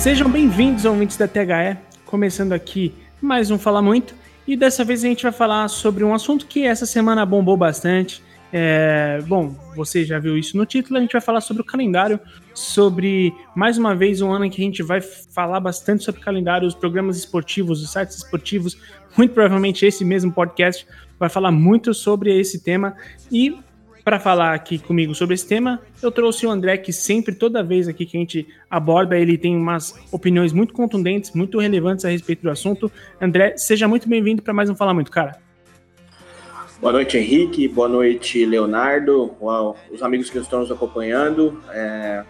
Sejam bem-vindos ouvintes da THE, começando aqui mais um Fala Muito. E dessa vez a gente vai falar sobre um assunto que essa semana bombou bastante. É, bom, você já viu isso no título, a gente vai falar sobre o calendário, sobre mais uma vez um ano em que a gente vai falar bastante sobre calendário, os programas esportivos, os sites esportivos, muito provavelmente esse mesmo podcast vai falar muito sobre esse tema. E para falar aqui comigo sobre esse tema, eu trouxe o André, que sempre, toda vez aqui que a gente aborda, ele tem umas opiniões muito contundentes, muito relevantes a respeito do assunto. André, seja muito bem-vindo para mais um Falar Muito, cara. Boa noite, Henrique. Boa noite, Leonardo. Uau, os amigos que estão nos acompanhando. É,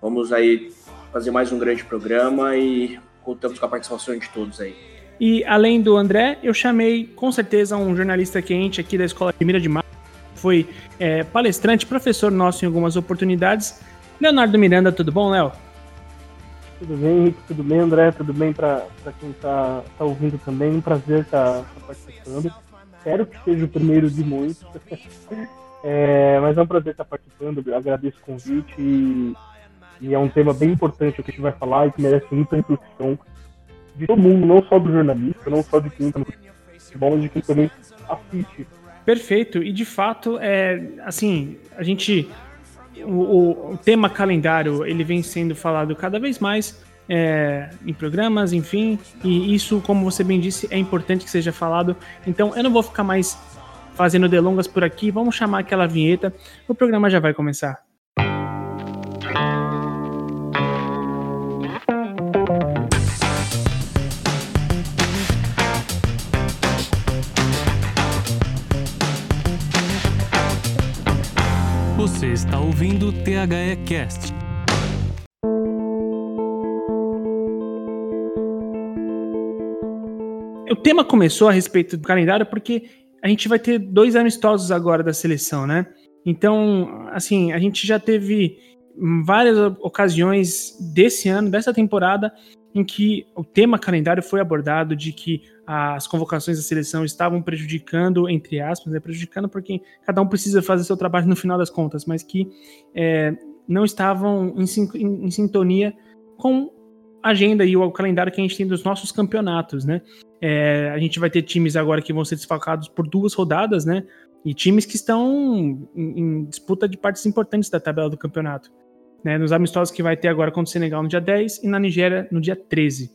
vamos aí fazer mais um grande programa e contamos com a participação de todos aí. E além do André, eu chamei com certeza um jornalista quente aqui da Escola de Mira de Mar foi é, palestrante, professor nosso em algumas oportunidades. Leonardo Miranda, tudo bom, Léo? Tudo bem, Henrique, tudo bem, André, tudo bem para quem está tá ouvindo também. Um prazer estar tá, tá participando. Espero que seja o primeiro de muitos. é, mas é um prazer estar participando, agradeço o convite e, e, é um tema bem importante o que a gente vai falar e que merece muita reflexão de todo mundo, não só do jornalista, não só de quem está no futebol, mas de quem também assiste Perfeito. E de fato, é assim, a gente. O, o, tema calendário ele vem sendo falado cada vez mais é, em programas, enfim, e isso, como você bem disse, é importante que seja falado. Então, eu não vou ficar mais fazendo delongas por aqui, vamos chamar aquela vinheta, o programa já vai começar. Está ouvindo o THE Cast. O tema começou a respeito do calendário porque a gente vai ter dois amistosos agora da seleção, né? Então, assim, a gente já teve várias ocasiões desse ano, dessa temporada, em que o tema calendário foi abordado de que as convocações da seleção estavam prejudicando, entre aspas, né, prejudicando porque cada um precisa fazer seu trabalho no final das contas, mas que é, não estavam em, em, em, sintonia com a agenda e o calendário que a gente tem dos nossos campeonatos, né? É, a gente vai ter times agora que vão ser desfalcados por duas rodadas, né? E times que estão em, em disputa de partes importantes da tabela do campeonato né, nos amistosos que vai ter agora contra o Senegal no dia 10 e na Nigéria no dia 13.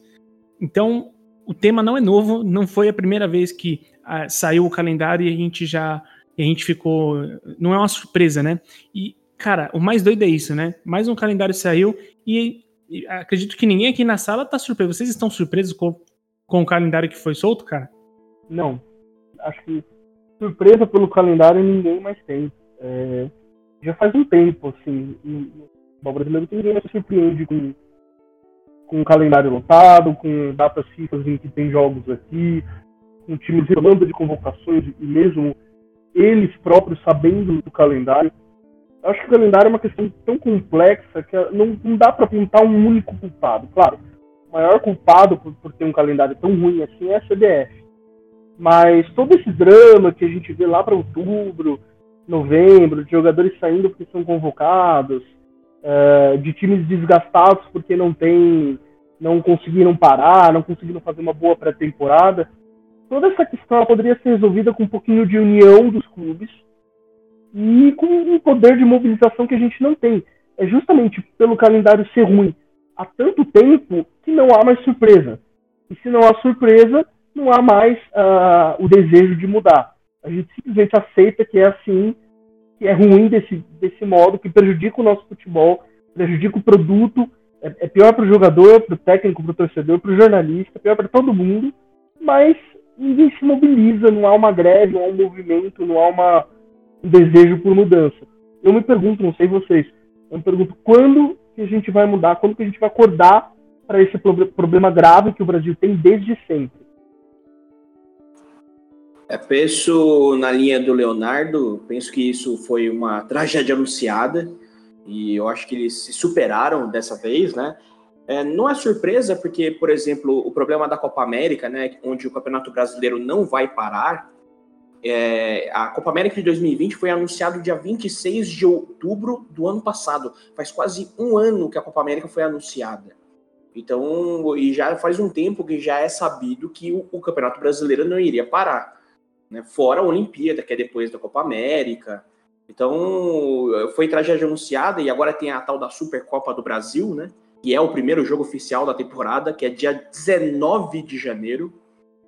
Então, o tema não é novo, não foi a primeira vez que ah, saiu o calendário e a gente já a gente ficou, não é uma surpresa, né? E cara, o mais doido é isso, né? Mais um calendário saiu e, e acredito que ninguém aqui na sala tá surpreso. Vocês estão surpresos com, com o calendário que foi solto, cara? Não. Acho que surpresa pelo calendário ninguém mais tem. É, já faz um tempo, assim, futebol brasileiro que ninguém se surpreende com, com calendário lotado, com datas fixas em que tem jogos aqui, com times reclamando de convocações e mesmo eles próprios sabendo do calendário. Eu acho que o calendário é uma questão tão complexa que não, não dá para apontar um único culpado. Claro, o maior culpado por, por ter um calendário tão ruim assim é a CBF. Mas todo esse drama que a gente vê lá para outubro, novembro, de jogadores saindo porque são convocados, uh, de times desgastados porque não tem, não conseguiram parar, não conseguiram fazer uma boa pré-temporada. Toda essa questão poderia ser resolvida com um pouquinho de união dos clubes e com um poder de mobilização que a gente não tem. É justamente pelo calendário ser ruim há tanto tempo que não há mais surpresa. E se não há surpresa, não há mais uh, o desejo de mudar. A gente simplesmente aceita que é assim que é ruim desse, desse modo, que prejudica o nosso futebol, prejudica o produto, é, é pior para o jogador, para o técnico, para o torcedor, para o jornalista, pior para todo mundo, mas ninguém se mobiliza, não há uma greve, não há um movimento, não há uma, um desejo por mudança. Eu me pergunto, não sei vocês, eu me pergunto quando que a gente vai mudar, quando que a gente vai acordar para esse problema grave que o Brasil tem desde sempre. É, penso na linha do Leonardo, penso que isso foi uma tragédia anunciada e eu acho que eles se superaram dessa vez, né? É, não é surpresa porque, por exemplo, o problema da Copa América, né, onde o Campeonato Brasileiro não vai parar, é, a Copa América de 2020 foi anunciado dia 26 de outubro do ano passado. Faz quase um ano que a Copa América foi anunciada. Então, e já faz um tempo que já é sabido que o, o Campeonato Brasileiro não iria parar, né? Fora a Olimpíada, que é depois da Copa América. Então, foi tragédia anunciada e agora tem a tal da Supercopa do Brasil, né? Que é o primeiro jogo oficial da temporada, que é dia 19 de janeiro.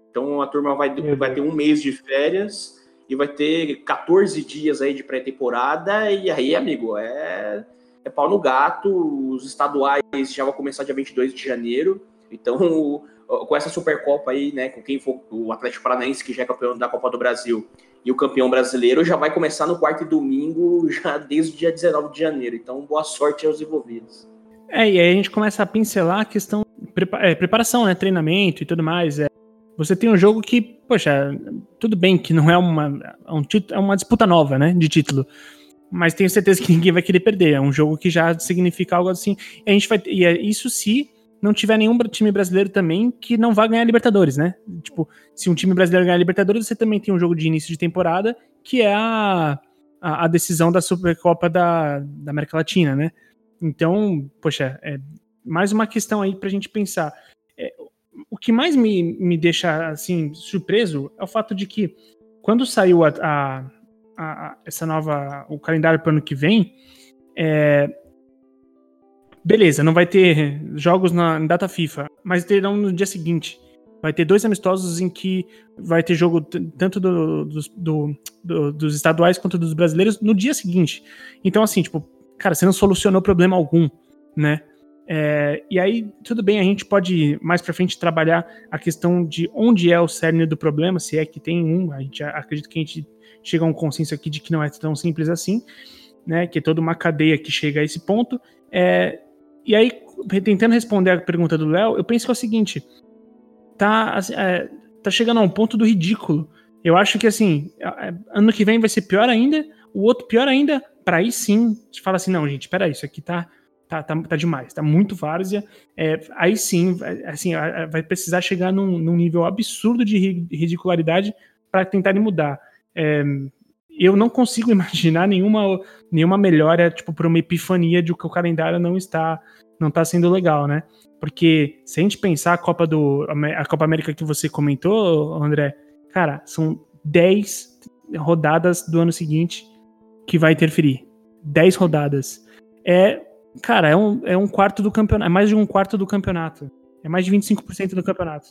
Então, a turma vai, vai ter um mês de férias e vai ter 14 dias aí de pré-temporada. E aí, amigo, é é pau no gato. Os estaduais já vão começar dia 22 de janeiro. Então, com essa Supercopa aí, né, com quem for o Atlético Paranaense, que já é campeão da Copa do Brasil, e o campeão brasileiro, já vai começar no quarto e domingo, já desde o dia 19 de janeiro. Então, boa sorte aos envolvidos. É, e aí a gente começa a pincelar a questão é, preparação, né, treinamento e tudo mais. É, você tem um jogo que, poxa, tudo bem que não é uma, é um, é uma disputa nova, né, de título mas tenho certeza que ninguém vai querer perder. É um jogo que já significa algo assim. A gente vai e é isso se não tiver nenhum time brasileiro também que não vá ganhar Libertadores, né? Tipo, se um time brasileiro ganhar Libertadores, você também tem um jogo de início de temporada que é a, a, a decisão da Supercopa da, da América Latina, né? Então, poxa, é mais uma questão aí pra gente pensar. É, o que mais me, me deixa assim surpreso é o fato de que quando saiu a, a a, essa nova o calendário para o ano que vem, é, beleza, não vai ter jogos na, data FIFA, mas terão no dia seguinte. Vai ter dois amistosos em que vai ter jogo tanto do, do, do, do, dos estaduais quanto dos brasileiros no dia seguinte. Então, assim, tipo, cara, você não solucionou problema algum, né? É, e aí, tudo bem, a gente pode mais para frente trabalhar a questão de onde é o cerne do problema, se é que tem um. A gente acredita que a gente chega a um consenso aqui de que não é tão simples assim, né? Que é toda uma cadeia que chega a esse ponto. É, e aí, tentando responder a pergunta do Léo, eu penso que é o seguinte: tá, é, tá chegando a um ponto do ridículo. Eu acho que assim, ano que vem vai ser pior ainda, o outro pior ainda, para aí sim, te fala assim, não, gente, peraí, isso aqui tá, tá, tá, tá demais, tá muito várzea. É, aí sim, assim, vai precisar chegar num, num nível absurdo de ridicularidade para tentarem mudar. É, eu não consigo imaginar nenhuma, nenhuma melhora, tipo, por uma epifania de que o calendário não está não está sendo legal, né? Porque se a gente pensar a Copa do a Copa América que você comentou, André, cara, são 10 rodadas do ano seguinte que vai interferir. 10 rodadas. É, cara, é um, é um quarto do campeonato, é mais de um quarto do campeonato. É mais de 25% do campeonato.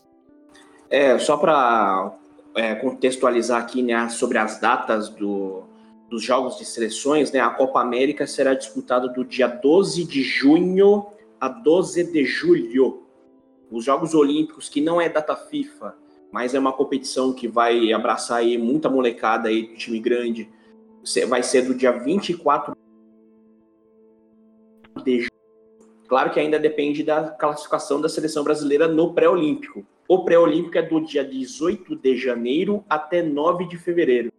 É, só para é, contextualizar aqui né, sobre as datas do, dos jogos de seleções, né, a Copa América será disputada do dia 12 de junho a 12 de julho. Os Jogos Olímpicos, que não é data FIFA, mas é uma competição que vai abraçar aí muita molecada aí time grande, vai ser do dia 24 de julho. Claro que ainda depende da classificação da seleção brasileira no pré-olímpico. O pré-olímpico é do dia 18 de janeiro até 9 de fevereiro.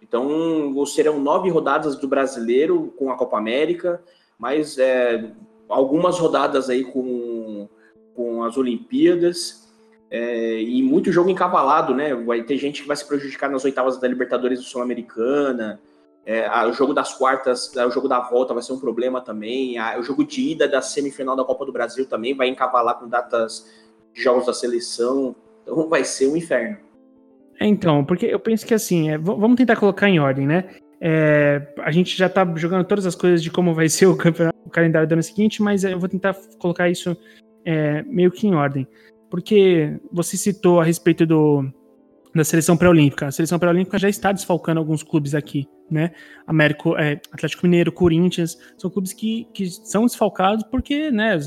Então, serão nove rodadas do brasileiro com a Copa América, mas é, algumas rodadas aí com, com as Olimpíadas. É, e muito jogo encavalado, né? Vai ter gente que vai se prejudicar nas oitavas da Libertadores Sul-Americana. É, o jogo das quartas, o jogo da volta vai ser um problema também. A, o jogo de ida da semifinal da Copa do Brasil também vai encavalar com datas jogos da seleção. Então vai ser um inferno. É, então, porque eu penso que assim, é, vamos tentar colocar em ordem, né? É, a gente já tá jogando todas as coisas de como vai ser o, o calendário do ano seguinte, mas eu vou tentar colocar isso é, meio que em ordem. Porque você citou a respeito do, da seleção pré-olímpica. A seleção pré-olímpica já está desfalcando alguns clubes aqui, né? Américo, é, Atlético Mineiro, Corinthians, são clubes que, que são desfalcados porque, né,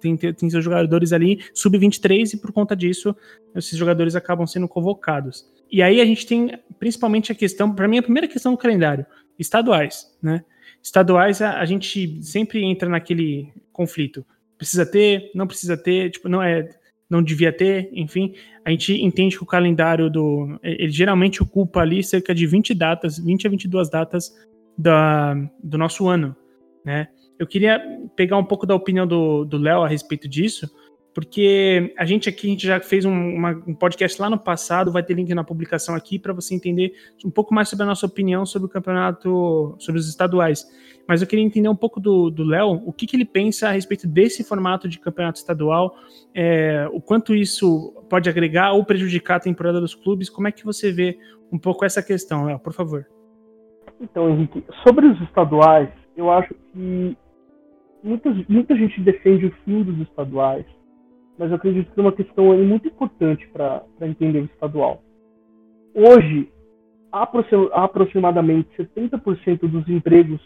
tem, tem seus jogadores ali sub-23 e por conta disso esses jogadores acabam sendo convocados. E aí a gente tem principalmente a questão, para mim a primeira questão do calendário, estaduais, né? Estaduais a, a gente sempre entra naquele conflito. Precisa ter, não precisa ter, tipo, não é não devia ter, enfim, a gente entende que o calendário do. Ele geralmente ocupa ali cerca de 20 datas, 20 a 22 datas da, do nosso ano, né? Eu queria pegar um pouco da opinião do Léo a respeito disso, porque a gente aqui a gente já fez um, uma, um podcast lá no passado, vai ter link na publicação aqui para você entender um pouco mais sobre a nossa opinião sobre o campeonato, sobre os estaduais. Mas eu queria entender um pouco do Léo, o que, que, ele pensa a respeito desse formato de campeonato estadual, é, o quanto isso pode agregar ou prejudicar a temporada dos clubes, como é que você vê um pouco essa questão, Léo, por favor. Então, Henrique, sobre os estaduais, eu acho que muita, muita gente defende o fim dos estaduais, mas eu acredito que é uma questão muito importante para entender o estadual. Hoje, aproximadamente 70% dos empregos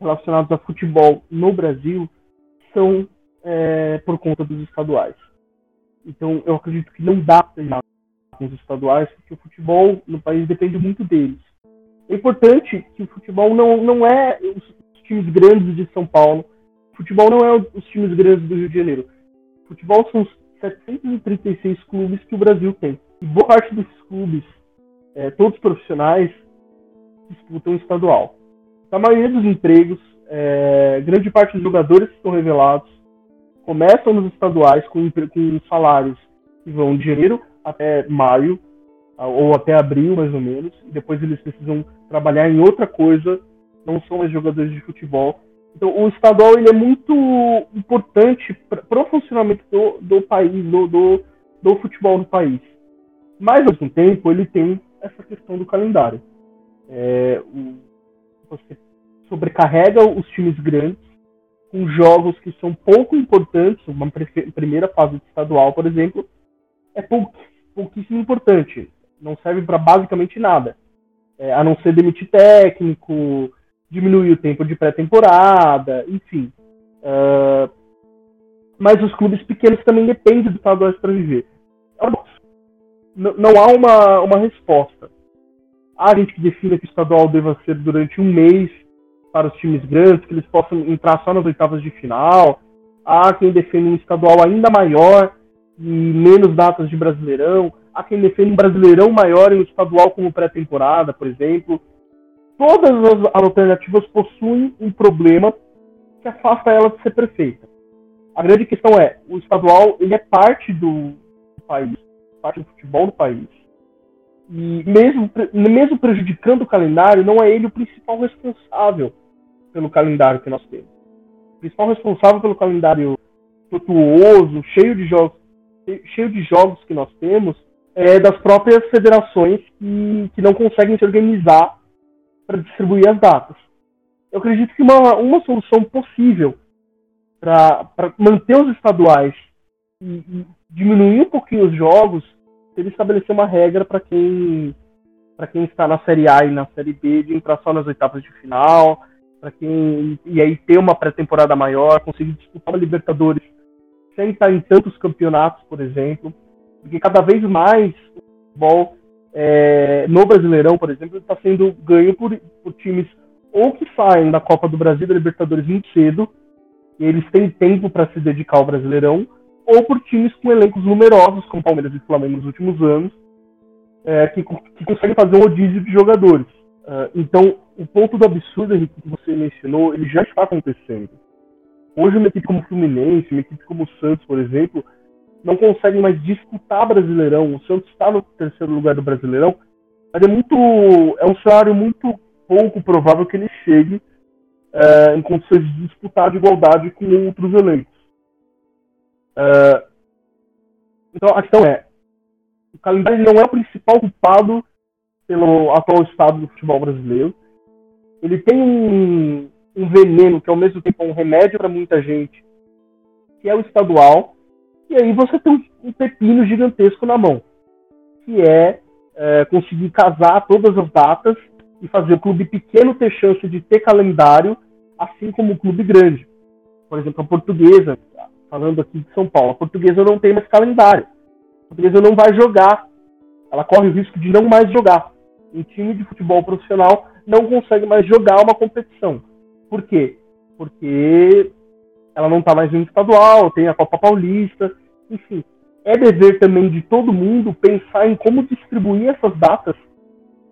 relacionados a futebol no Brasil são é, por conta dos estaduais. Então, eu acredito que não dá para terminar com os estaduais, porque o futebol no país depende muito deles. É importante que o futebol não, não é os times grandes de São Paulo, o futebol não é os times grandes do Rio de Janeiro. O futebol são os 736 clubes que o Brasil tem. E boa parte desses clubes, é, todos profissionais, disputam estadual. A maioria dos empregos, é, grande parte dos jogadores que estão revelados, começam nos estaduais com, com salários que vão de janeiro até maio, ou até abril, mais ou menos, e depois eles precisam trabalhar em outra coisa, não são mais jogadores de futebol. Então, o estadual ele é muito importante para o funcionamento do, do país, do, do, do futebol do país. Mas, ao mesmo tempo, ele tem essa questão do calendário. É, você sobrecarrega os times grandes com jogos que são pouco importantes. Uma primeira fase estadual, por exemplo, é pouquíssimo importante não serve para basicamente nada. É, a não ser demitir técnico, diminuir o tempo de pré-temporada, enfim. Uh, mas os clubes pequenos também dependem do estadual para viver. Não, não há uma, uma resposta. Há gente que define que o estadual deva ser durante um mês para os times grandes, que eles possam entrar só nas oitavas de final. Há quem defenda um estadual ainda maior e menos datas de Brasileirão há quem defende um brasileirão maior em um estadual como pré-temporada, por exemplo. Todas as alternativas possuem um problema que afasta ela de ser perfeita. A grande questão é, o estadual ele é parte do país, parte do futebol do país. Mesmo, mesmo prejudicando o calendário, não é ele o principal responsável pelo calendário que nós temos. O principal responsável pelo calendário tortuoso, cheio de jogos, cheio de jogos que nós temos, é, das próprias federações que, que não conseguem se organizar para distribuir as datas. Eu acredito que uma, uma solução possível para manter os estaduais e, e, diminuir um pouquinho os jogos seria estabelecer uma regra para quem para quem está na série A e na série B de entrar só nas oitavas de final, para quem e aí ter uma pré-temporada maior, conseguir disputar a Libertadores sem estar em tantos campeonatos, por exemplo. Porque cada vez mais o futebol é, no Brasileirão, por exemplo, está sendo ganho por, por times ou que saem da Copa do Brasil da Libertadores muito cedo, e eles têm tempo para se dedicar ao Brasileirão, ou por times com elencos numerosos, como Palmeiras e Flamengo nos últimos anos, é, que, que, conseguem fazer um rodízio de jogadores. Uh, então, o ponto do absurdo, Henrique, que você mencionou, ele já está acontecendo. Hoje, uma equipe como o Fluminense, uma equipe como o Santos, por exemplo, não conseguem mais disputar Brasileirão. O Santos está no terceiro lugar do Brasileirão, mas é muito é um cenário muito pouco provável que ele chegue é, em condições de disputar de igualdade com outros elencos. É, então a questão é, o calendário não é o principal culpado pelo atual estado do futebol brasileiro. Ele tem um, um veneno que ao mesmo tempo é um remédio para muita gente, que é o estadual, e aí você tem um pepino gigantesco na mão, que é, é conseguir casar todas as datas e fazer o clube pequeno ter chance de ter calendário, assim como o clube grande. Por exemplo, a portuguesa, falando aqui de São Paulo, a portuguesa não tem mais calendário. A portuguesa não vai jogar. Ela corre o risco de não mais jogar. Um time de futebol profissional não consegue mais jogar uma competição. Por quê? Porque ela não está mais no estadual, tem a Copa Paulista, enfim. É dever também de todo mundo pensar em como distribuir essas datas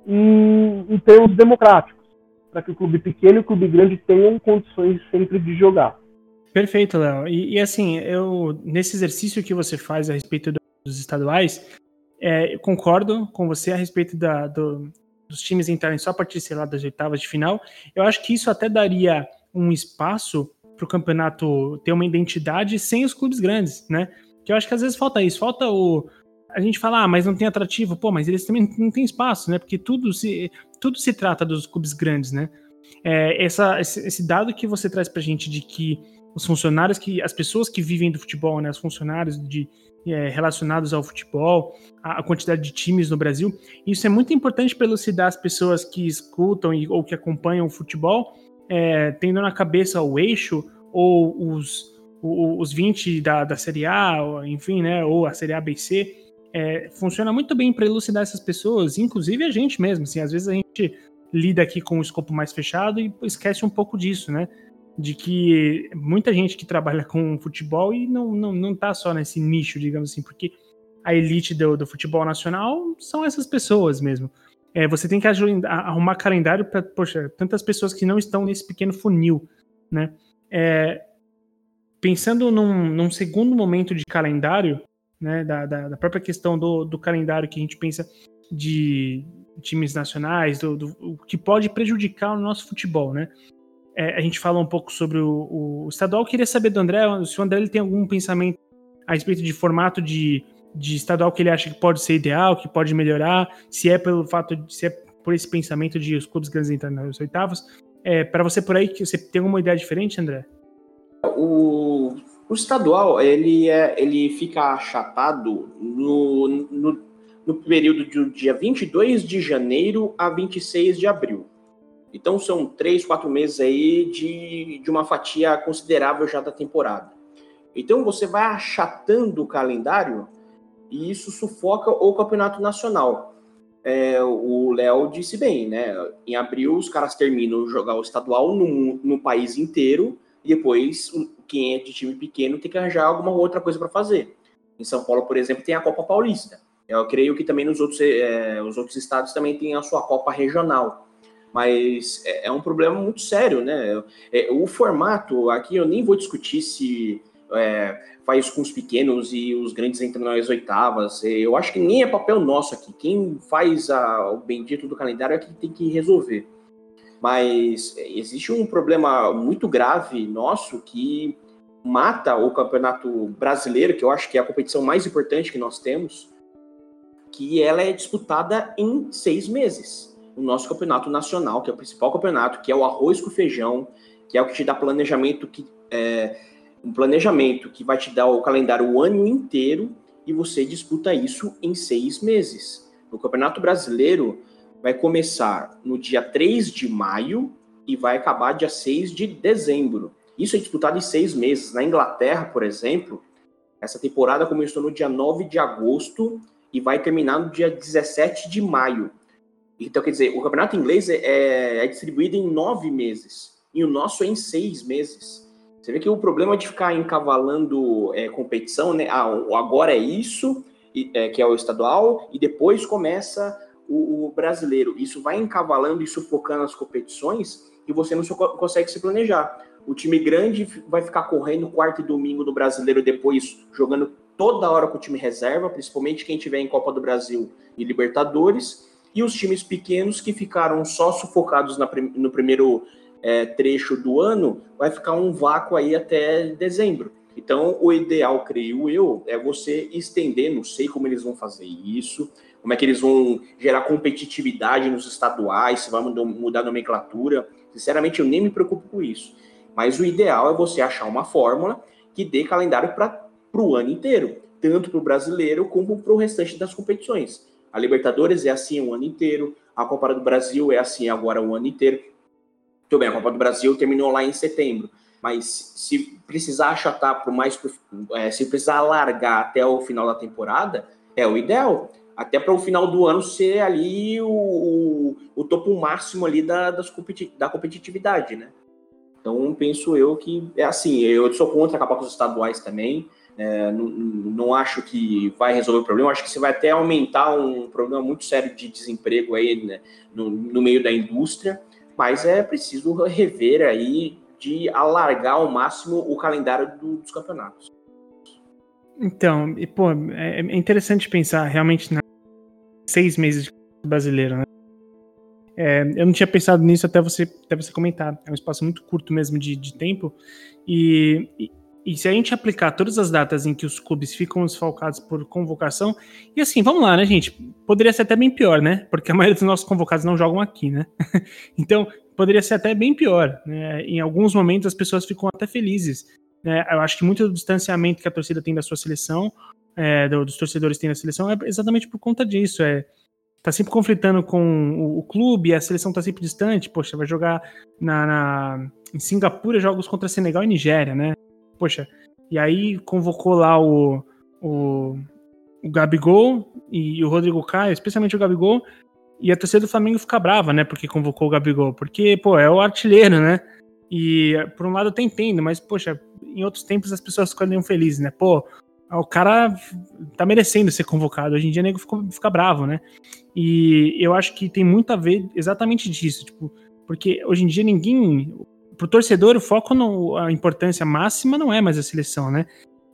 em, em termos democráticos, para que o clube pequeno e o clube grande tenham condições sempre de jogar. Perfeito, Léo. E, e, assim, eu nesse exercício que você faz a respeito dos estaduais, é, concordo com você a respeito da, do, dos times entrarem só a partir, sei lá, das oitavas de final. Eu acho que isso até daria um espaço para o campeonato ter uma identidade sem os clubes grandes, né? Que eu acho que às vezes falta isso, falta o. A gente fala, ah, mas não tem atrativo, pô, mas eles também não têm espaço, né? Porque tudo se, tudo se trata dos clubes grandes, né? É, essa, esse dado que você traz para a gente de que os funcionários que as pessoas que vivem do futebol, né, os funcionários de é, relacionados ao futebol, a, a, quantidade de times no Brasil. Isso é muito importante para elucidar as pessoas que escutam e, ou que acompanham o futebol, é, tendo na cabeça o eixo ou os, os 20 da, da Série A, enfim, né, ou a Série A, B e C. É, funciona muito bem para elucidar essas pessoas, inclusive a gente mesmo. Assim, às vezes a gente lida aqui com o escopo mais fechado e esquece um pouco disso, né? De que muita gente que trabalha com futebol e não, não, não tá só nesse nicho, digamos assim, porque a elite do, do futebol nacional são essas pessoas mesmo. É, você tem que arrumar calendário para, poxa, tantas pessoas que não estão nesse pequeno funil, né? É, pensando num, num, segundo momento de calendário, né, da, da, da, própria questão do, do calendário que a gente pensa de times nacionais, do, do, o que pode prejudicar o nosso futebol, né? É, a gente fala um pouco sobre o, o estadual. Eu queria saber do André, se o André ele tem algum pensamento a respeito de formato de, de estadual que ele acha que pode ser ideal, que pode melhorar, se é pelo fato de se é por esse pensamento de os clubes grandes entrarem nas oitavas. É, para você por aí, que você tem alguma ideia diferente, André? O, o estadual, ele, é, ele fica achatado no, no, no período do dia 22 de janeiro a 26 de abril. Então são três, quatro meses aí de, de uma fatia considerável já da temporada. Então você vai achatando o calendário e isso sufoca o campeonato nacional. É, o Léo disse bem, né? Em abril os caras terminam jogar o estadual no, no país inteiro e depois quem é de time pequeno tem que arranjar alguma outra coisa para fazer. Em São Paulo, por exemplo, tem a Copa Paulista. Eu creio que também nos outros, é, os outros estados também tem a sua Copa Regional mas é, é um problema muito sério, né? É, o formato, aqui eu nem vou discutir se é, faz com os pequenos e os grandes entram nas oitavas. Eu acho que nem é papel nosso aqui. Quem faz a, o bendito do calendário é que tem que resolver. Mas existe um problema muito grave nosso que mata o campeonato brasileiro, que eu acho que é a competição mais importante que nós temos, que ela é disputada em seis meses o nosso campeonato nacional, que é o principal campeonato, que é o arroz com feijão, que é o que te dá planejamento que é, um planejamento que vai te dar o calendário o ano inteiro e você disputa isso em seis meses. O Campeonato Brasileiro vai começar no dia 3 de maio e vai acabar dia 6 de dezembro. Isso é disputado em seis meses. Na Inglaterra, por exemplo, essa temporada começou no dia 9 de agosto e vai terminar no dia 17 de maio. Então, quer dizer, o campeonato inglês é, é, é distribuído em nove meses e o nosso é em seis meses. Você vê que o problema de ficar encavalando é, competição, né? Ah, agora é isso, é, que é o estadual, e depois começa o, o, brasileiro. Isso vai encavalando e sufocando as competições e você não consegue se planejar. O time grande vai ficar correndo quarto e domingo no brasileiro, depois jogando toda hora com o time reserva, principalmente quem tiver em Copa do Brasil e Libertadores e os times pequenos que ficaram só sufocados na, no primeiro é, trecho do ano, vai ficar um vácuo aí até dezembro. Então, o ideal, creio eu, é você estender, não sei como eles vão fazer isso, como é que eles vão gerar competitividade nos estaduais, se vai mudar a nomenclatura. Sinceramente, eu nem me preocupo com isso. Mas o ideal é você achar uma fórmula que dê calendário para o ano inteiro, tanto para o brasileiro como para o restante das competições. A Libertadores é assim o ano inteiro, a Copa do Brasil é assim agora o ano inteiro. Tudo bem, a Copa do Brasil terminou lá em setembro, mas se precisar achatar por mais, é, se precisar alargar até o final da temporada, é o ideal. Até para o final do ano ser ali o, o, o topo máximo ali da, das competi da competitividade, né? Então penso eu que é assim. Eu sou contra acabar com os estaduais também. É, não, não, acho que vai resolver o problema, acho que você vai até aumentar um problema muito sério de desemprego aí né, no, no, meio da indústria, mas é preciso rever aí de alargar ao máximo o calendário do, dos campeonatos. Então, e, pô, é, é interessante pensar realmente na seis meses de brasileiro, né? É, eu não tinha pensado nisso até você, até você comentar. É um espaço muito curto mesmo de, de tempo. E, e, e, se a gente aplicar todas as datas em que os clubes ficam desfalcados por convocação, e assim, vamos lá, né, gente? Poderia ser até bem pior, né? Porque a maioria dos nossos convocados não jogam aqui, né? então, poderia ser até bem pior. Né? Em alguns momentos as pessoas ficam até felizes. Né? Eu acho que muito do distanciamento que a torcida tem da sua seleção, é, dos torcedores têm da seleção, é exatamente por conta disso. É, tá sempre conflitando com o, o clube, a seleção tá sempre distante, poxa, vai jogar na, na, em Singapura jogos contra Senegal e Nigéria, né? Poxa, e aí convocou lá o, o, o Gabigol e o Rodrigo Caio, especialmente o Gabigol, e a torcida do Flamengo fica brava, né, porque convocou o Gabigol, porque, pô, é o artilheiro, né? E por um lado eu até entendo, mas, poxa, em outros tempos as pessoas ficariam felizes, né? Pô, o cara tá merecendo ser convocado. Hoje em dia, o nego fica, fica, bravo, né? E eu acho que tem muito a ver exatamente disso, tipo, porque hoje em dia ninguém. Pro torcedor, o foco, no, a importância máxima não é mais a seleção, né?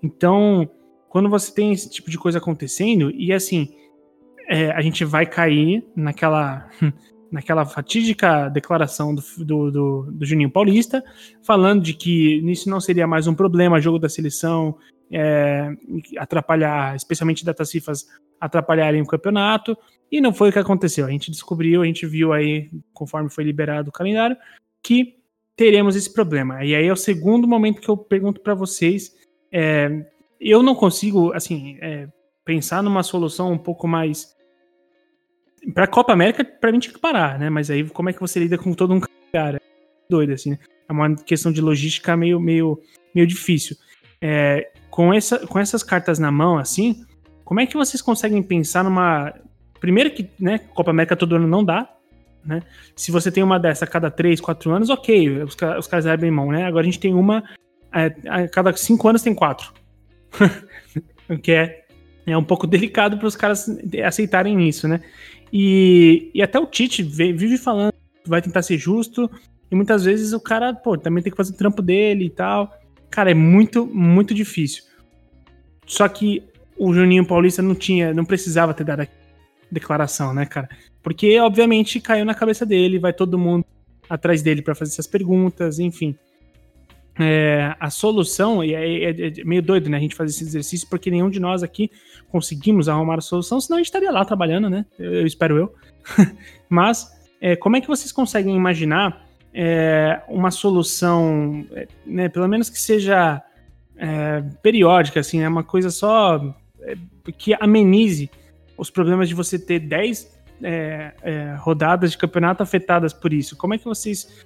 Então, quando você tem esse tipo de coisa acontecendo, e assim, é, a gente vai cair naquela. naquela fatídica declaração do, do, do, do Juninho Paulista, falando de que isso não seria mais um problema, jogo da seleção, é, atrapalhar, especialmente datas cifras atrapalharem o campeonato, e não foi o que aconteceu. A gente descobriu, a gente viu aí, conforme foi liberado o calendário, que teremos esse problema. E aí é o segundo momento que eu pergunto para vocês. É, eu não consigo, assim, é, pensar numa solução um pouco mais. Para a Copa América, para mim tinha que parar, né? Mas aí como é que você lida com todo um cara? Doido, assim, né? É uma questão de logística meio, meio, meio difícil. É, com, essa, com essas cartas na mão, assim, como é que vocês conseguem pensar numa. Primeiro que, né, Copa América todo ano não dá, né? Se você tem uma dessa a cada 3, 4 anos, ok, os, os caras abrem mão, né? Agora a gente tem uma. É, a cada 5 anos tem 4. o que é, é um pouco delicado para os caras aceitarem isso, né? E, e até o Tite vive falando vai tentar ser justo, e muitas vezes o cara, pô, também tem que fazer o trampo dele e tal. Cara, é muito, muito difícil. Só que o Juninho Paulista não tinha, não precisava ter dado a declaração, né, cara? Porque, obviamente, caiu na cabeça dele, vai todo mundo atrás dele para fazer essas perguntas, enfim. É, a solução, e é, é, é, meio doido, né, a gente fazer esse exercício, porque nenhum de nós aqui conseguimos arrumar a solução, senão a gente estaria lá trabalhando, né? Eu, eu espero eu. Mas, é, como é que vocês conseguem imaginar é, uma solução, é, né, pelo menos que seja periódica, assim, né, uma coisa só que amenize os problemas de você ter 10 é, é, rodadas de campeonato afetadas por isso. Como é que vocês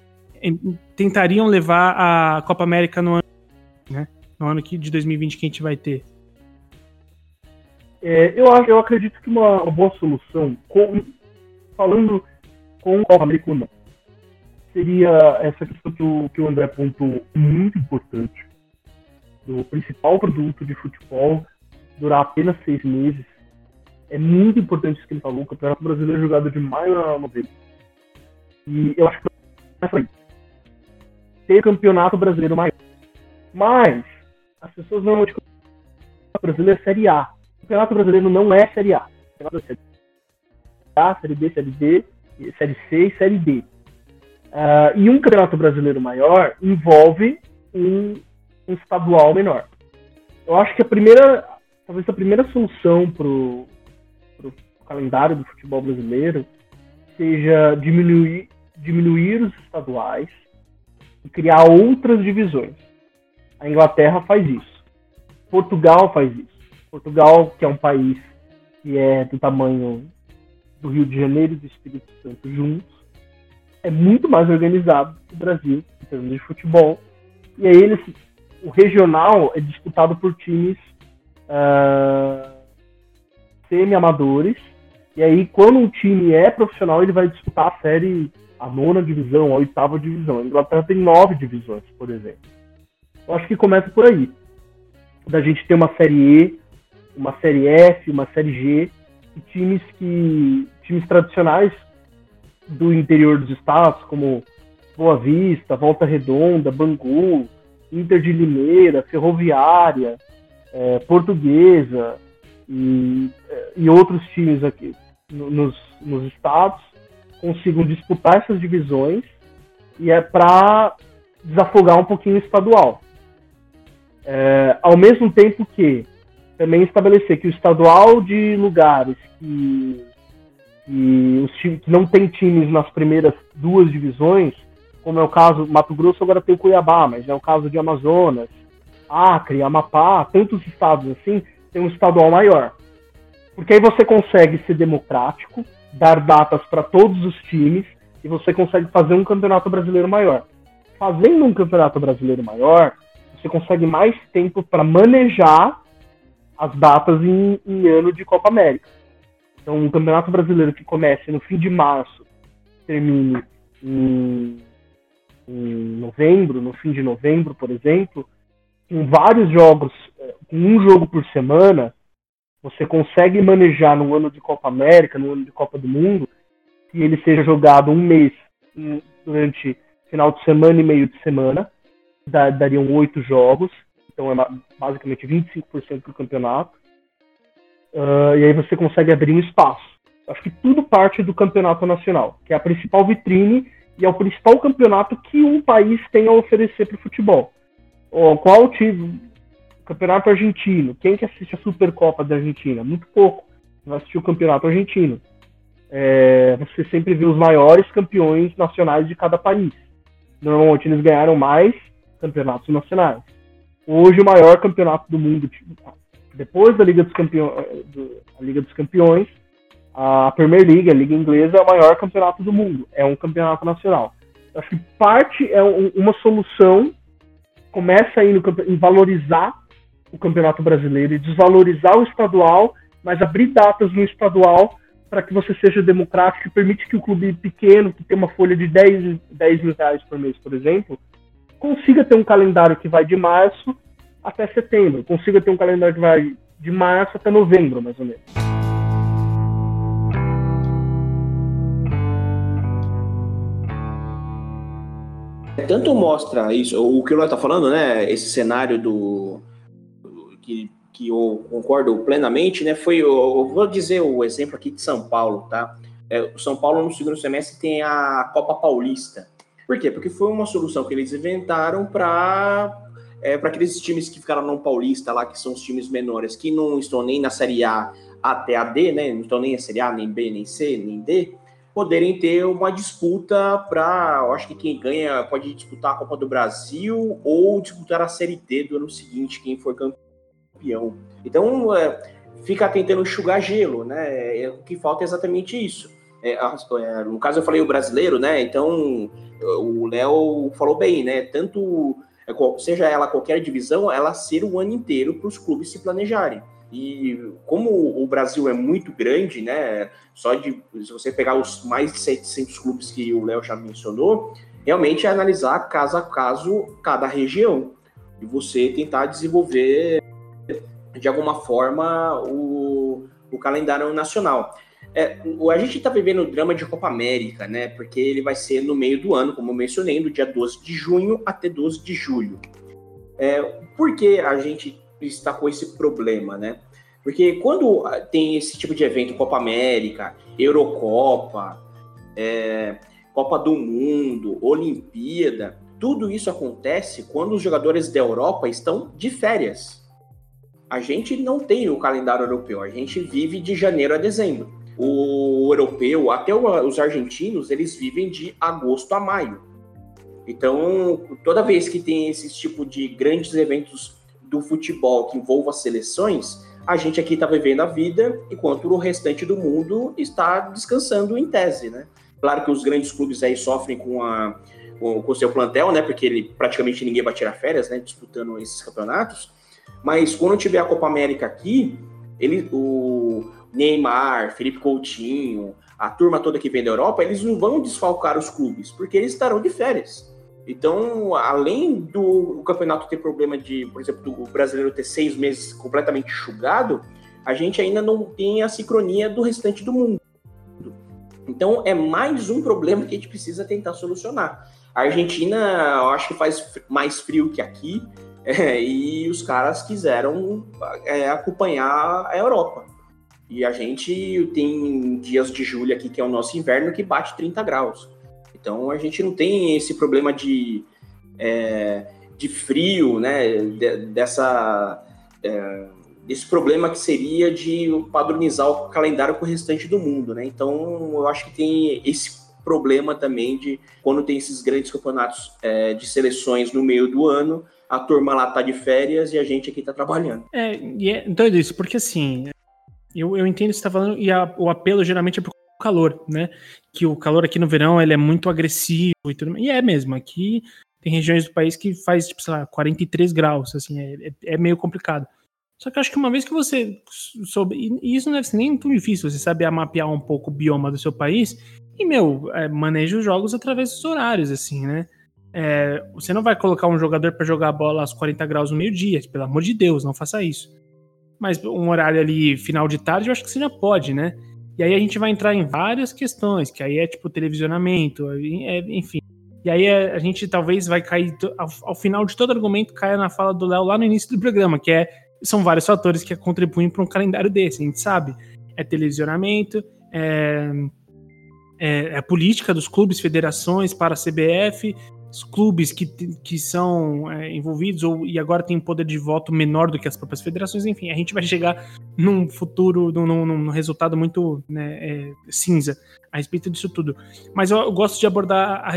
tentariam levar a Copa América no ano, né, no ano de 2020 que a gente vai ter? eu, eu acredito que uma, uma boa solução, com, falando com o Copa América não, seria essa questão que o, que o André apontou muito importante, do principal produto de futebol durar apenas seis meses. É muito importante isso que ele falou, o Campeonato Brasileiro é jogado de maio a. E eu acho que é aí. Ter campeonato brasileiro maior. Mas as pessoas não o campeonato brasileiro é Série A. O campeonato brasileiro não é Série A. O campeonato é Série A, Série B, Série D, Série C e Série D. Uh, e um campeonato brasileiro maior envolve um, um, estadual menor. Eu acho que a primeira, talvez a primeira solução para o calendário do futebol brasileiro seja diminuir, diminuir os estaduais e criar outras divisões. A Inglaterra faz isso. Portugal faz isso. Portugal, que é um país que é do tamanho do Rio de Janeiro e do Espírito Santo juntos, é muito mais organizado que o Brasil em termos de futebol. E aí eles, o regional é disputado por times uh, semi-amadores. E aí quando um time é profissional, ele vai disputar a série, a nona divisão, a oitava divisão. A Inglaterra tem nove divisões, por exemplo. Eu acho que começa por aí. Da gente ter uma série E, uma série F, uma série G, e times que. times tradicionais do interior dos estados, como Boa Vista, Volta Redonda, Bangu, Inter de Limeira, Ferroviária, é, Portuguesa e, é, e, outros times aqui nos, nos estados consigam disputar essas divisões e é para desafogar um pouquinho o estadual. É, ao mesmo tempo que também estabelecer que o estadual de lugares que, que, os times, que não tem times nas primeiras duas divisões, como é o caso, Mato Grosso agora tem o Cuiabá, mas é o caso de Amazonas, Acre, Amapá, tantos estados assim, tem um estadual maior. Porque aí você consegue ser democrático, dar datas para todos os times e você consegue fazer um campeonato brasileiro maior. Fazendo um campeonato brasileiro maior, você consegue mais tempo para manejar as datas em, em, ano de Copa América. Então, um campeonato brasileiro que comece no fim de março, termine em, em novembro, no fim de novembro, por exemplo, com vários jogos, com um jogo por semana, você consegue manejar no ano de Copa América, no ano de Copa do Mundo, que ele seja jogado um mês durante final de semana e meio de semana, dariam oito jogos, então é basicamente 25% do campeonato. Uh, e aí você consegue abrir um espaço. Acho que tudo parte do campeonato nacional, que é a principal vitrine e é o principal campeonato que um país tem a oferecer para o futebol. Oh, qual? Campeonato argentino. Quem que assiste a Supercopa da Argentina? Muito pouco. Vai assistir o campeonato argentino. É, você sempre vê os maiores campeões nacionais de cada país. Normalmente eles ganharam mais campeonatos nacionais. Hoje o maior campeonato do mundo, tipo, depois da Liga dos, Campeões, a Liga dos Campeões, a Premier League, a Liga Inglesa, é o maior campeonato do mundo. É um campeonato nacional. Acho que parte é um, uma solução, começa aí no, em valorizar o campeonato brasileiro e desvalorizar o estadual, mas abrir datas no estadual para que você seja democrático e permite que o clube pequeno, que tem uma folha de 10, 10 mil reais por mês, por exemplo, consiga ter um calendário que vai de março até setembro, consiga ter um calendário que vai de março até novembro, mais ou menos. Tanto mostra isso, o que o Léo está falando, né? Esse cenário do que, que eu concordo plenamente, né? Foi, eu vou dizer o exemplo aqui de São Paulo, tá? É, o São Paulo no segundo semestre tem a Copa Paulista. Por quê? Porque foi uma solução que eles inventaram para é, para aqueles times que ficaram no Paulista lá, que são os times menores, que não estão nem na Série A até a D, né? Não estão nem na Série A, nem B, nem C, nem D, poderem ter uma disputa para. Eu acho que quem ganha pode disputar a Copa do Brasil ou disputar a Série D do ano seguinte, quem for campeão. Então, é, fica tentando enxugar gelo, né? É, o que falta é exatamente isso. É, é, no caso, eu falei o brasileiro, né? Então, o Léo falou bem, né? Tanto é, seja ela qualquer divisão, ela ser o ano inteiro para os clubes se planejarem. E como o Brasil é muito grande, né? Só de se você pegar os mais de 700 clubes que o Léo já mencionou, realmente é analisar caso a caso cada região e você tentar desenvolver de alguma forma o, o calendário nacional. É, a gente está vivendo o drama de Copa América, né? Porque ele vai ser no meio do ano, como eu mencionei, do dia 12 de junho até 12 de julho. É, por que a gente está com esse problema, né? Porque quando tem esse tipo de evento, Copa América, Eurocopa, é, Copa do Mundo, Olimpíada, tudo isso acontece quando os jogadores da Europa estão de férias. A gente não tem o calendário europeu, a gente vive de janeiro a dezembro o europeu, até os argentinos, eles vivem de agosto a maio. Então, toda vez que tem esse tipo de grandes eventos do futebol que envolvam as seleções, a gente aqui está vivendo a vida, enquanto o restante do mundo está descansando em tese, né? Claro que os grandes clubes aí sofrem com a com o seu plantel, né? Porque ele praticamente ninguém vai tirar férias, né? Disputando esses campeonatos. Mas quando tiver a Copa América aqui, ele, o, Neymar, Felipe Coutinho, a turma toda que vem da Europa, eles não vão desfalcar os clubes, porque eles estarão de férias. Então, além do campeonato ter problema de, por exemplo, do brasileiro ter seis meses completamente enxugado, a gente ainda não tem a sincronia do restante do mundo. Então, é mais um problema que a gente precisa tentar solucionar. A Argentina, eu acho que faz mais frio que aqui, é, e os caras quiseram é, acompanhar a Europa. E a gente tem dias de julho aqui, que é o nosso inverno, que bate 30 graus. Então a gente não tem esse problema de, é, de frio, né? De, dessa, é, desse problema que seria de padronizar o calendário com o restante do mundo, né? Então eu acho que tem esse problema também de quando tem esses grandes campeonatos é, de seleções no meio do ano, a turma lá tá de férias e a gente aqui tá trabalhando. É, é doido isso, porque assim, eu, eu entendo o que você tá falando, e a, o apelo geralmente é por calor, né? Que o calor aqui no verão ele é muito agressivo e tudo. E é mesmo, aqui tem regiões do país que faz, tipo, sei lá, 43 graus, assim, é, é, é meio complicado. Só que eu acho que uma vez que você soube, e isso não deve ser nem tão difícil, você saber mapear um pouco o bioma do seu país, e, meu, é, maneja os jogos através dos horários, assim, né? É, você não vai colocar um jogador para jogar a bola às 40 graus no meio-dia, pelo amor de Deus, não faça isso. Mas um horário ali, final de tarde, eu acho que você já pode, né? E aí a gente vai entrar em várias questões, que aí é tipo televisionamento, é, enfim. E aí a gente talvez vai cair, ao, ao final de todo argumento, caia na fala do Léo lá no início do programa, que é são vários fatores que contribuem para um calendário desse, a gente sabe. É televisionamento, é, é, é política dos clubes, federações para a CBF, os clubes que, que são é, envolvidos ou, e agora um poder de voto menor do que as próprias federações, enfim, a gente vai chegar num futuro, num, num resultado muito né, é, cinza a respeito disso tudo. Mas eu, eu gosto de abordar a,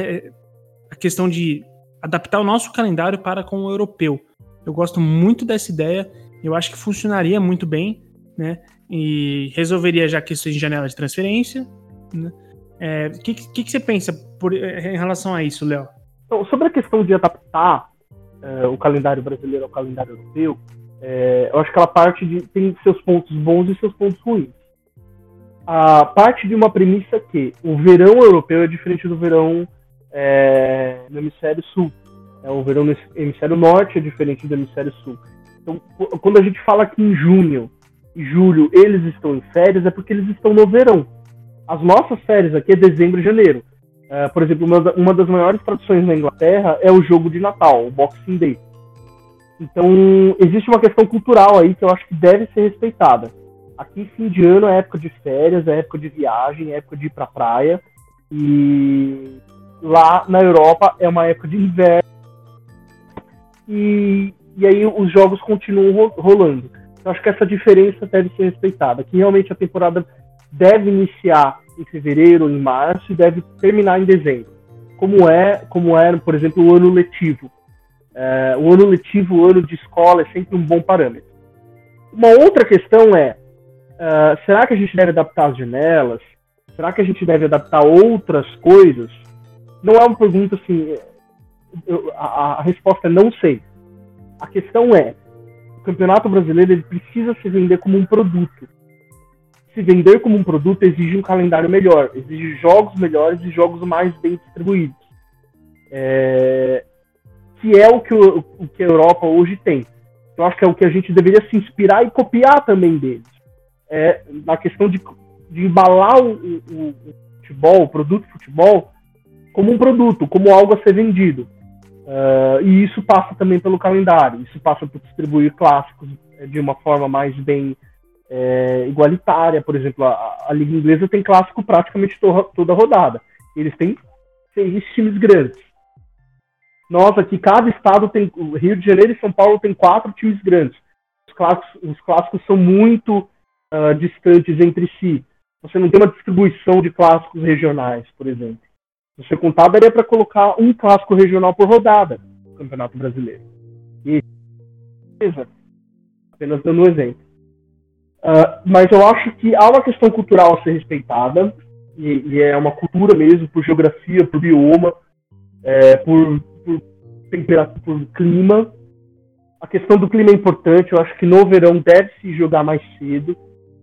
a, questão de adaptar o nosso calendário para com o europeu. Eu gosto muito dessa ideia, eu acho que funcionaria muito bem, né? E resolveria já questões de janela de transferência, né? O é, que, que, que, você pensa por, em relação a isso, Léo? Então, sobre a questão de adaptar é, o calendário brasileiro ao calendário europeu, é, eu acho que ela parte de tem seus pontos bons e seus pontos ruins. A parte de uma premissa que o verão europeu é diferente do verão é, no hemisfério sul. É, o verão no hemisfério norte é diferente do hemisfério sul. Então, quando a gente fala que em junho e julho eles estão em férias, é porque eles estão no verão. As nossas férias aqui é dezembro e janeiro. Uh, por exemplo, uma, uma, das maiores tradições na Inglaterra é o jogo de Natal, o Boxing Day. Então, existe uma questão cultural aí que eu acho que deve ser respeitada. Aqui, fim de ano é época de férias, é época de viagem, é época de ir pra praia. E lá na Europa é uma época de inverno. E, e aí os jogos continuam rolando. Eu acho que essa diferença deve ser respeitada. Aqui realmente a temporada deve iniciar em fevereiro em março e deve terminar em dezembro. Como é, como é, por exemplo, o ano letivo. É, o ano letivo, o ano de escola é sempre um bom parâmetro. Uma outra questão é, uh, será que a gente deve adaptar as janelas? Será que a gente deve adaptar outras coisas? Não é uma pergunta assim, eu, a, a, resposta é não sei. A questão é, o Campeonato Brasileiro ele precisa se vender como um produto se vender como um produto exige um calendário melhor, exige jogos melhores e jogos mais bem distribuídos. É, que é o que, o, o que a Europa hoje tem. Eu acho que é o que a gente deveria se inspirar e copiar também deles. É, na questão de, de embalar o, o, o futebol, o produto futebol, como um produto, como algo a ser vendido. Uh, e isso passa também pelo calendário, isso passa por distribuir clássicos de uma forma mais bem é, igualitária. Por exemplo, a, a, Liga Inglesa tem clássico praticamente to, toda rodada. Eles têm seis times grandes. Nós aqui, cada estado tem. Rio de Janeiro e São Paulo tem quatro times grandes. Os clássicos, os clássicos são muito uh, distantes entre si. Você não tem uma distribuição de clássicos regionais, por exemplo. Se você contar, daria para colocar um clássico regional por rodada no Campeonato Brasileiro. E, apenas dando um exemplo. Uh, mas eu acho que há uma questão cultural a ser respeitada, e, e é uma cultura mesmo, por geografia, por bioma, é, por, por temperatura, por clima. A questão do clima é importante, eu acho que no verão deve-se jogar mais cedo,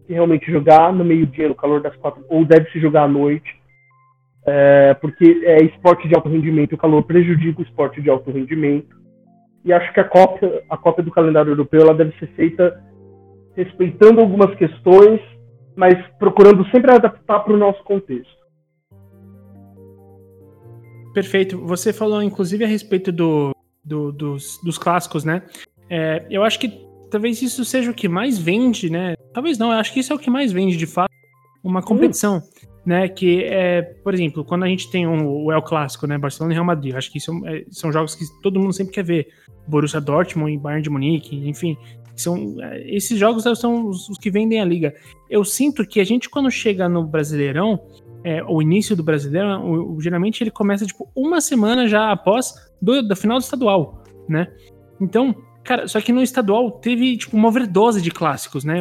se realmente jogar no meio-dia, no calor das quatro, ou deve-se jogar à noite, é, porque é esporte de alto rendimento, o calor prejudica o esporte de alto rendimento. E acho que a cópia, a cópia do calendário europeu ela deve ser feita respeitando algumas questões, mas procurando sempre adaptar para o nosso contexto. Perfeito. Você falou, inclusive, a respeito do, do dos, dos clássicos, né? É, eu acho que talvez isso seja o que mais vende, né? Talvez não, eu acho que isso é o que mais vende, de fato, uma competição. Né, que é, por exemplo, quando a gente tem um, o El Clássico, né, Barcelona e Real Madrid, acho que são, é, são jogos que todo mundo sempre quer ver. Borussia Dortmund e Bayern de Munique, enfim, são é, esses jogos são os, que vendem a liga. Eu sinto que a gente quando chega no Brasileirão, é, o início do Brasileirão, o, geralmente ele começa tipo uma semana já após do, da final do estadual, né? Então, Cara, só que no estadual teve, tipo, uma overdose de clássicos, né?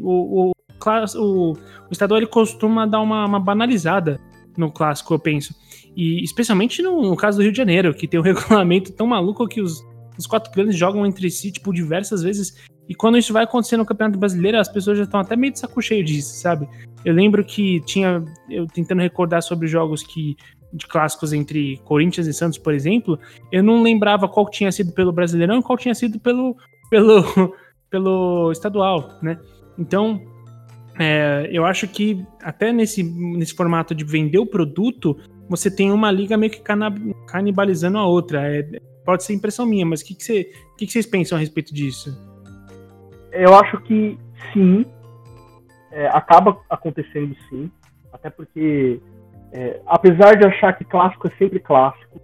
O, o, o, o estadual ele costuma dar uma, uma, banalizada no clássico, eu penso. E especialmente no, no, caso do Rio de Janeiro, que tem um regulamento tão maluco que os, os quatro grandes jogam entre si, tipo, diversas vezes. E quando isso vai acontecer no Campeonato Brasileiro, as pessoas já estão até meio de saco cheio disso, sabe? Eu lembro que tinha. Eu tentando recordar sobre jogos que de clássicos entre Corinthians e Santos, por exemplo, eu não lembrava qual tinha sido pelo Brasileirão e qual tinha sido pelo, pelo, pelo estadual, né? Então, é, eu acho que até nesse, nesse formato de vender o produto, você tem uma liga meio que canibalizando a outra. É, pode ser impressão minha, mas o que, que, você, que, que vocês pensam a respeito disso? Eu acho que sim, é, acaba acontecendo sim, até porque é, apesar de achar que clássico é sempre clássico,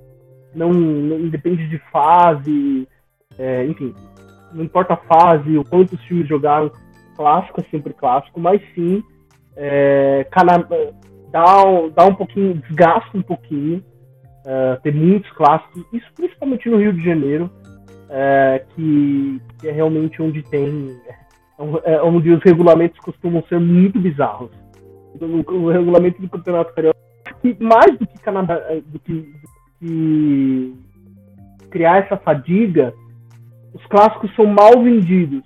não, não depende de fase, é, enfim, não importa a fase, o quanto os times jogaram, clássico é sempre clássico, mas sim é, dá, dá um pouquinho, desgasta um pouquinho, é, ter muitos clássicos, isso principalmente no Rio de Janeiro, é, que, que, é realmente onde tem, é, é onde os regulamentos costumam ser muito bizarros. O, o regulamento do Campeonato Carioca que mais do que, Canadá, eh, do que, do que criar essa fadiga, os clássicos são mal vendidos.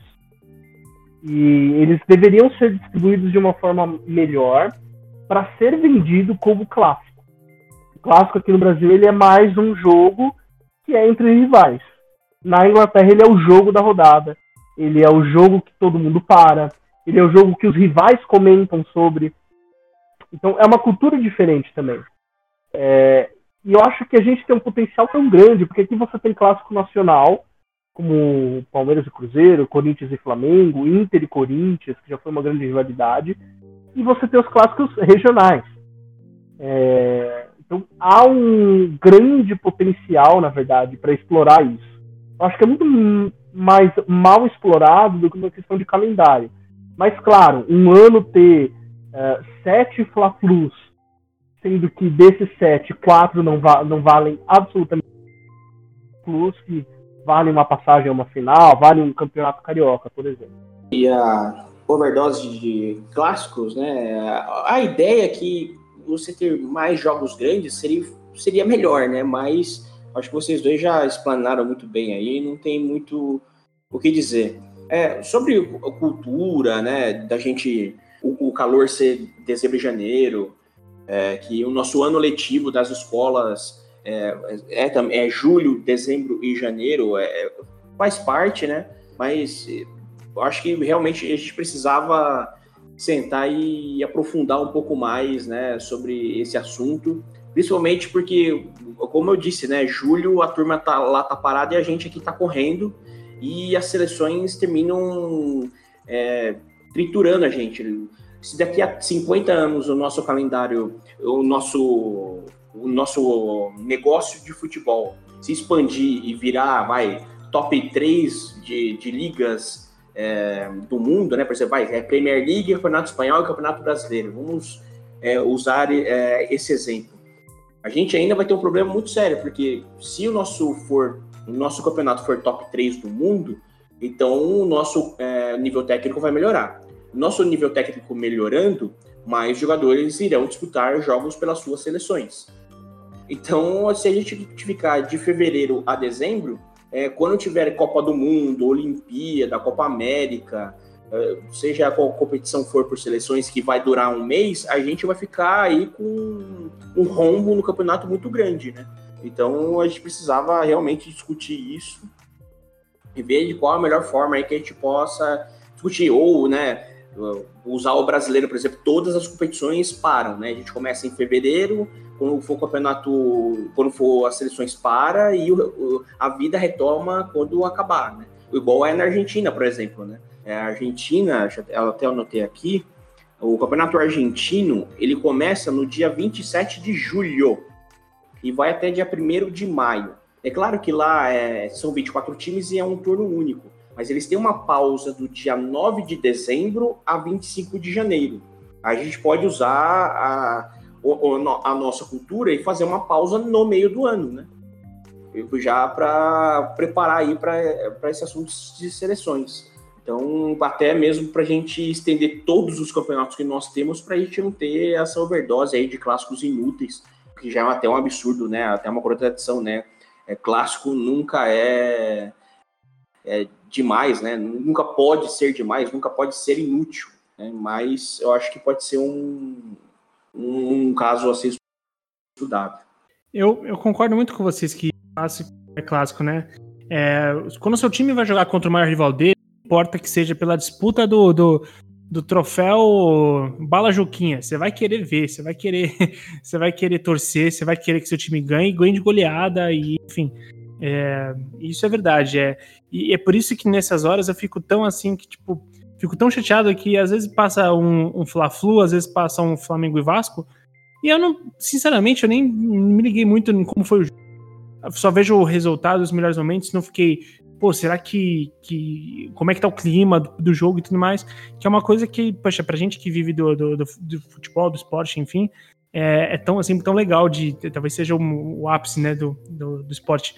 E eles deveriam ser distribuídos de uma forma melhor para ser vendido como clássico. O clássico aqui no Brasil ele é mais um jogo que é entre rivais. Na Inglaterra ele é o jogo da rodada. Ele é o jogo que todo mundo para. Ele é o jogo que os rivais comentam sobre. Então é uma cultura diferente também. É, e eu acho que a gente tem um potencial tão grande, porque aqui você tem clássico nacional, como Palmeiras e Cruzeiro, Corinthians e Flamengo, Inter e Corinthians, que já foi uma grande rivalidade, e você tem os clássicos regionais. É, então há um grande potencial, na verdade, para explorar isso. Acho que é muito mais mal explorado do que uma questão de calendário. Mas, claro, um ano ter uh, sete Fla-Flus, sendo que desses sete, quatro não, va não valem absolutamente plus, que valem uma passagem a uma final, valem um campeonato carioca, por exemplo. E a overdose de clássicos, né? A ideia é que você ter mais jogos grandes seria, seria melhor, né? Mas acho que vocês dois já explanaram muito bem aí, não tem muito o que dizer. É, sobre a cultura, né, da gente o, o calor ser dezembro e janeiro, é, que o nosso ano letivo das escolas é, é, é julho, dezembro e janeiro, é, faz parte, né? Mas eu acho que realmente a gente precisava sentar e aprofundar um pouco mais, né, sobre esse assunto, principalmente porque, como eu disse, né, julho a turma tá lá tá parada e a gente aqui tá correndo e as seleções terminam é, triturando a gente. Se daqui a 50 anos o nosso calendário, o nosso, o nosso negócio de futebol se expandir e virar, vai, top 3 de, de ligas é, do mundo, né? Por exemplo, vai, é Premier League, Campeonato Espanhol e Campeonato Brasileiro. Vamos é, usar é, esse exemplo. A gente ainda vai ter um problema muito sério, porque se o nosso for o nosso campeonato for top 3 do mundo, então o nosso é, nível técnico vai melhorar. Nosso nível técnico melhorando, mais jogadores irão disputar jogos pelas suas seleções. Então, se a gente ficar de fevereiro a dezembro, é, quando tiver Copa do Mundo, Olimpíada, Copa América, seja qual competição for por seleções que vai durar um mês, a gente vai ficar aí com um rombo no campeonato muito grande, né? Então a gente precisava realmente discutir isso e ver de qual a melhor forma aí que a gente possa discutir. Ou, né, usar o brasileiro, por exemplo, todas as competições param, né? A gente começa em fevereiro, quando for o campeonato, quando for as seleções para e o, a vida retoma quando acabar, né? Igual é na Argentina, por exemplo, né? É, a Argentina, eu até anotei aqui, o campeonato argentino, ele começa no dia 27 de julho e vai até dia 1 de maio. É claro que lá é, são 24 times e é um turno único, mas eles têm uma pausa do dia 9 de dezembro a 25 de janeiro. A gente pode usar a, a nossa cultura e fazer uma pausa no meio do ano, né? Já para preparar aí para esse assunto de seleções. Então, até mesmo para a gente estender todos os campeonatos que nós temos, para a gente não ter essa overdose aí de clássicos inúteis, que já é até um absurdo, né? Até uma contradição, né? É, clássico nunca é, é demais, né? Nunca pode ser demais, nunca pode ser inútil. Né? Mas eu acho que pode ser um, um, caso a ser estudado. Eu, eu concordo muito com vocês que clássico é clássico, né? É, quando o seu time vai jogar contra o maior rival dele, importa que seja pela disputa do, do, do troféu Bala Juquinha. Você vai querer ver, você vai querer, você vai querer torcer, você vai querer que seu time ganhe, ganhe de goleada e, enfim. É, isso é verdade. É, e é por isso que nessas horas eu fico tão assim que, tipo, fico tão chateado que às vezes passa um, um Fla-Flu, às vezes passa um Flamengo e Vasco, e eu não, sinceramente, eu nem me liguei muito em como foi o jogo. Só vejo o resultado, os melhores momentos, não fiquei, pô, será que, que como é que tá o clima do, do jogo e tudo mais, que é uma coisa que, poxa, pra gente que vive do, do, do, do futebol, do esporte, enfim, é, é, tão assim, tão legal de, talvez seja o, o ápice, né, do, do, do esporte.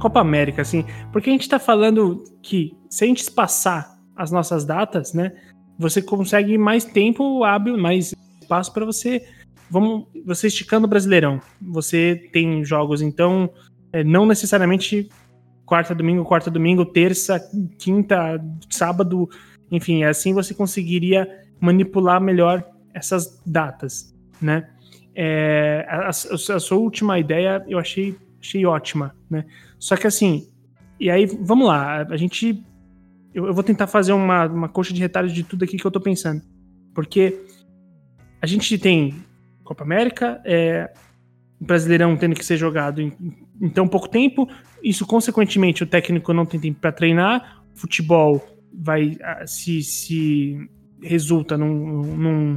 Copa América, assim, porque a gente tá falando que se a gente espaçar as nossas datas, né, você consegue mais tempo hábil, mais espaço para você, vamos, você esticando o Brasileirão, você tem jogos, então, é, não necessariamente quarta, domingo, quarta, domingo, terça, quinta, sábado, enfim, assim você conseguiria manipular melhor essas datas, né? É, a, a, a, sua última ideia eu achei, achei ótima, né? Só que assim, e aí, vamos lá, a gente. Eu, eu vou tentar fazer uma, uma coxa de retalhos de tudo aqui que eu tô pensando. Porque a gente tem Copa América, é, Brasileirão tendo que ser jogado em, em, tão pouco tempo, isso, consequentemente, o técnico não tem tempo para treinar, futebol vai se, se resulta num, num,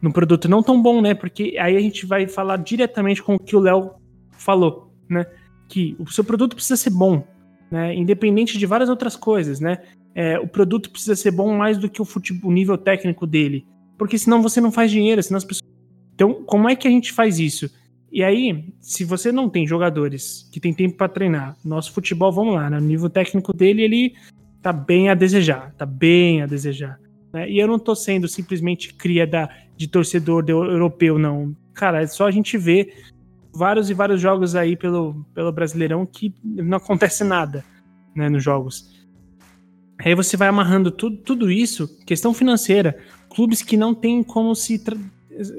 num, produto não tão bom, né? Porque aí a gente vai falar diretamente com o que o Léo falou, né? que o seu produto precisa ser bom, né? Independente de várias outras coisas, né? É, o produto precisa ser bom mais do que o, futebol, o nível técnico dele, porque senão você não faz dinheiro, senão as pessoas. Então, como é que a gente faz isso? E aí, se você não tem jogadores que tem tempo para treinar, nosso futebol, vamos lá, né? O nível técnico dele, ele tá bem a desejar, tá bem a desejar. Né? E eu não tô sendo simplesmente cria da, de torcedor de europeu, não. Cara, é só a gente ver vários e vários jogos aí pelo, pelo Brasileirão que não acontece nada né, nos jogos. Aí você vai amarrando tudo, tudo isso, questão financeira, clubes que não tem como se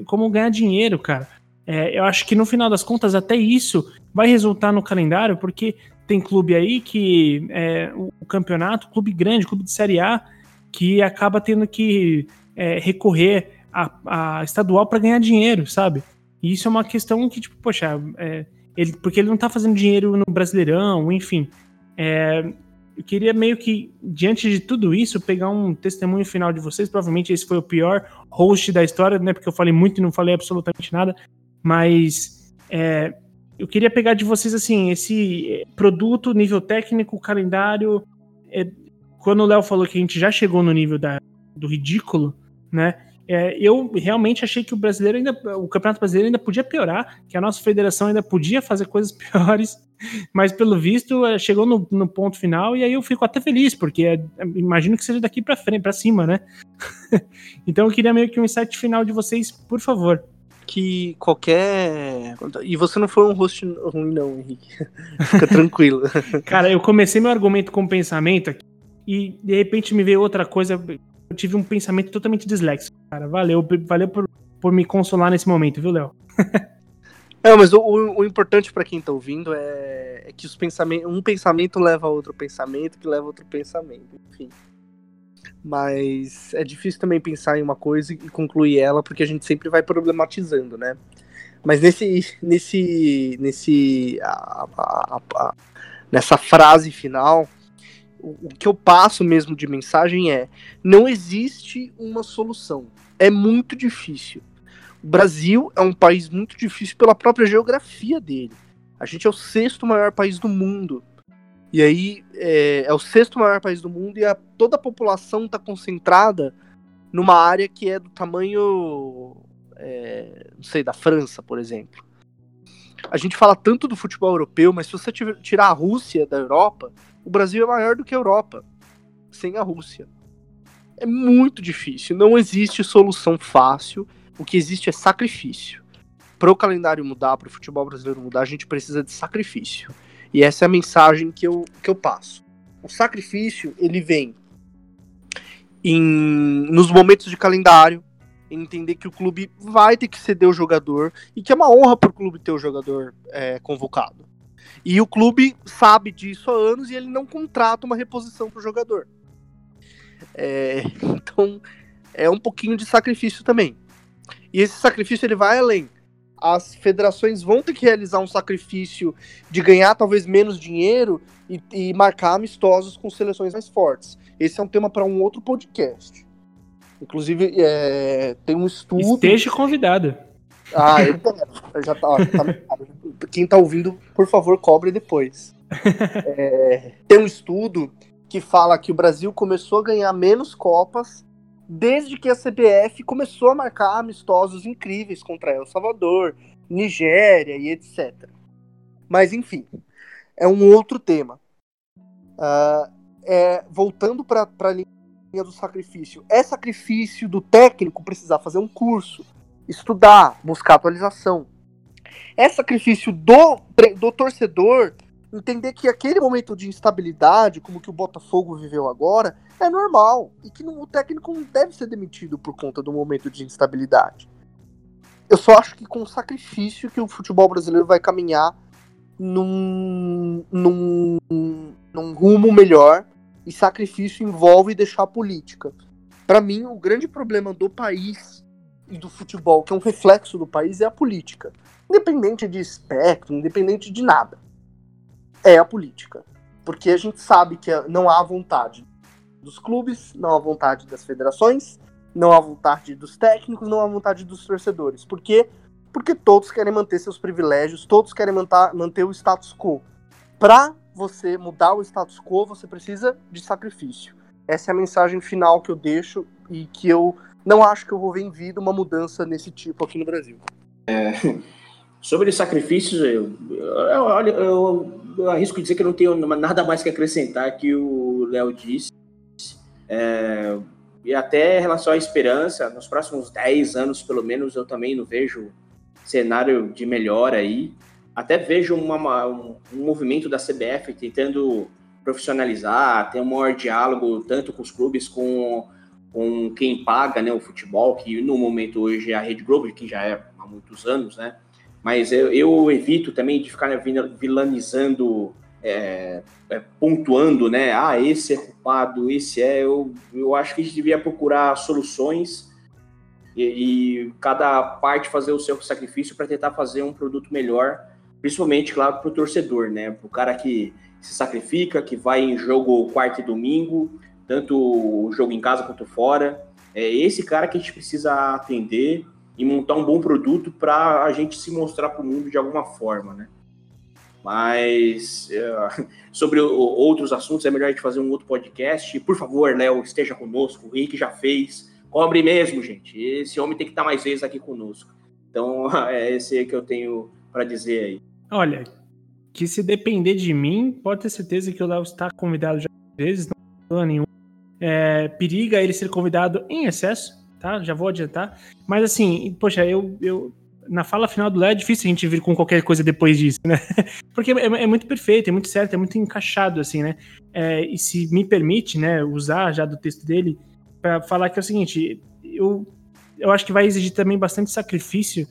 como ganhar dinheiro, cara. É, eu acho que no final das contas até isso vai resultar no calendário, porque tem clube aí que é, o campeonato, clube grande, clube de Série A, que acaba tendo que é, recorrer a, a estadual para ganhar dinheiro, sabe? E isso é uma questão que, tipo, poxa, é, ele, porque ele não tá fazendo dinheiro no Brasileirão, enfim. É, eu queria meio que, diante de tudo isso, pegar um testemunho final de vocês. Provavelmente esse foi o pior host da história, né? Porque eu falei muito e não falei absolutamente nada. Mas é, eu queria pegar de vocês, assim, esse produto, nível técnico, calendário. É, quando o Léo falou que a gente já chegou no nível da, do ridículo, né? É, eu realmente achei que o brasileiro ainda, o campeonato brasileiro ainda podia piorar, que a nossa federação ainda podia fazer coisas piores, mas pelo visto é, chegou no, no ponto final e aí eu fico até feliz, porque é, imagino que seja daqui para frente, para cima, né? então eu queria meio que um insight final de vocês, por favor. Que qualquer. E você não foi um host ruim, não, Henrique. Fica tranquilo. Cara, eu comecei meu argumento com pensamento aqui e de repente me veio outra coisa eu tive um pensamento totalmente disléxico, cara. Valeu, valeu por, por me consolar nesse momento, viu, Léo? É, mas o, o importante para quem tá ouvindo é, é que os pensamentos, um pensamento leva a outro pensamento, que leva a outro pensamento, enfim. Mas é difícil também pensar em uma coisa e concluir ela, porque a gente sempre vai problematizando, né? Mas nesse. nesse. nesse. A, a, a, nessa frase final, o, que eu passo mesmo de mensagem é: não existe uma solução. É muito difícil. O Brasil é um país muito difícil pela própria geografia dele. A gente é o sexto maior país do mundo. E aí é, é o sexto maior país do mundo e a, toda a população está concentrada numa área que é do tamanho, é, não sei, da França, por exemplo. A gente fala tanto do futebol europeu, mas se você tirar a Rússia da Europa, o Brasil é maior do que a Europa, sem a Rússia. É muito difícil, não existe solução fácil, o que existe é sacrifício para o calendário mudar, para o futebol brasileiro mudar, a gente precisa de sacrifício. E essa é a mensagem que eu, que eu passo. O sacrifício, ele vem em, nos momentos de calendário, entender que o clube vai ter que ceder o jogador e que é uma honra para o clube ter o jogador é, convocado. E o clube sabe disso há anos e ele não contrata uma reposição para o jogador. É, então, é um pouquinho de sacrifício também. E esse sacrifício ele vai além as federações vão ter que realizar um sacrifício de ganhar talvez menos dinheiro e, e marcar amistosos com seleções mais fortes. Esse é um tema para um outro podcast. Inclusive, é, tem um estudo. Esteja convidado. Ah, eu quero. já tá, ó, tá, quem tá ouvindo, por favor, cobre depois. É, tem um estudo que fala que o Brasil começou a ganhar menos Copas desde que a CBF começou a marcar amistosos incríveis contra El Salvador, Nigéria e etc. Mas enfim, é um outro tema. Uh, é, voltando para a linha do sacrifício, é sacrifício do técnico precisar fazer um curso, estudar, buscar atualização. É sacrifício do, do torcedor entender que aquele momento de instabilidade, como que o Botafogo viveu agora, é normal e que o técnico não deve ser demitido por conta do momento de instabilidade. Eu só acho que com o sacrifício que o futebol brasileiro vai caminhar num, num, num rumo melhor e sacrifício envolve deixar a política. Para mim, o grande problema do país e do futebol, que é um reflexo do país, é a política. Independente de espectro, independente de nada é a política. Porque a gente sabe que não há vontade dos clubes, não há vontade das federações, não há vontade dos técnicos, não há vontade dos torcedores. Por quê? Porque todos querem manter seus privilégios, todos querem manter, manter o status quo. Para você mudar o status quo, você precisa de sacrifício. Essa é a mensagem final que eu deixo e que eu não acho que eu vou ver em vida uma mudança nesse tipo aqui no Brasil. É, sobre sacrifícios, eu, eu, eu, eu arrisco dizer que eu não tenho nada mais que acrescentar que o Léo disse. É, e até em relação à esperança, nos próximos 10 anos, pelo menos, eu também não vejo cenário de melhora aí. Até vejo uma, um, um movimento da CBF tentando profissionalizar, ter um maior diálogo tanto com os clubes, com, com quem paga né, o futebol, que no momento hoje é a Rede Globo, que já é há muitos anos, né? mas eu, eu evito também de ficar vilanizando, é, é, pontuando, né? Ah, esse é culpado, esse é. Eu, eu acho que a gente devia procurar soluções e, e cada parte fazer o seu sacrifício para tentar fazer um produto melhor, principalmente, claro, para o torcedor, né? Para o cara que se sacrifica, que vai em jogo quarto e domingo, tanto o jogo em casa quanto fora. É esse cara que a gente precisa atender e montar um bom produto para a gente se mostrar para o mundo de alguma forma, né? Mas é, sobre outros assuntos é melhor a gente fazer um outro podcast. Por favor, Léo, esteja conosco. O Rick já fez. Cobre mesmo, gente. Esse homem tem que estar mais vezes aqui conosco. Então, é esse que eu tenho para dizer aí. Olha, que se depender de mim, pode ter certeza que o Léo está convidado já vezes, não nenhum. É, periga ele ser convidado em excesso, tá? Já vou adiantar. Mas assim, poxa, eu, eu na fala final do Léo é difícil a gente vir com qualquer coisa depois disso, né? Porque é, é muito perfeito, é muito certo, é muito encaixado, assim, né? É, e se me permite, né, usar já do texto dele para falar que é o seguinte, eu, eu acho que vai exigir também bastante sacrifício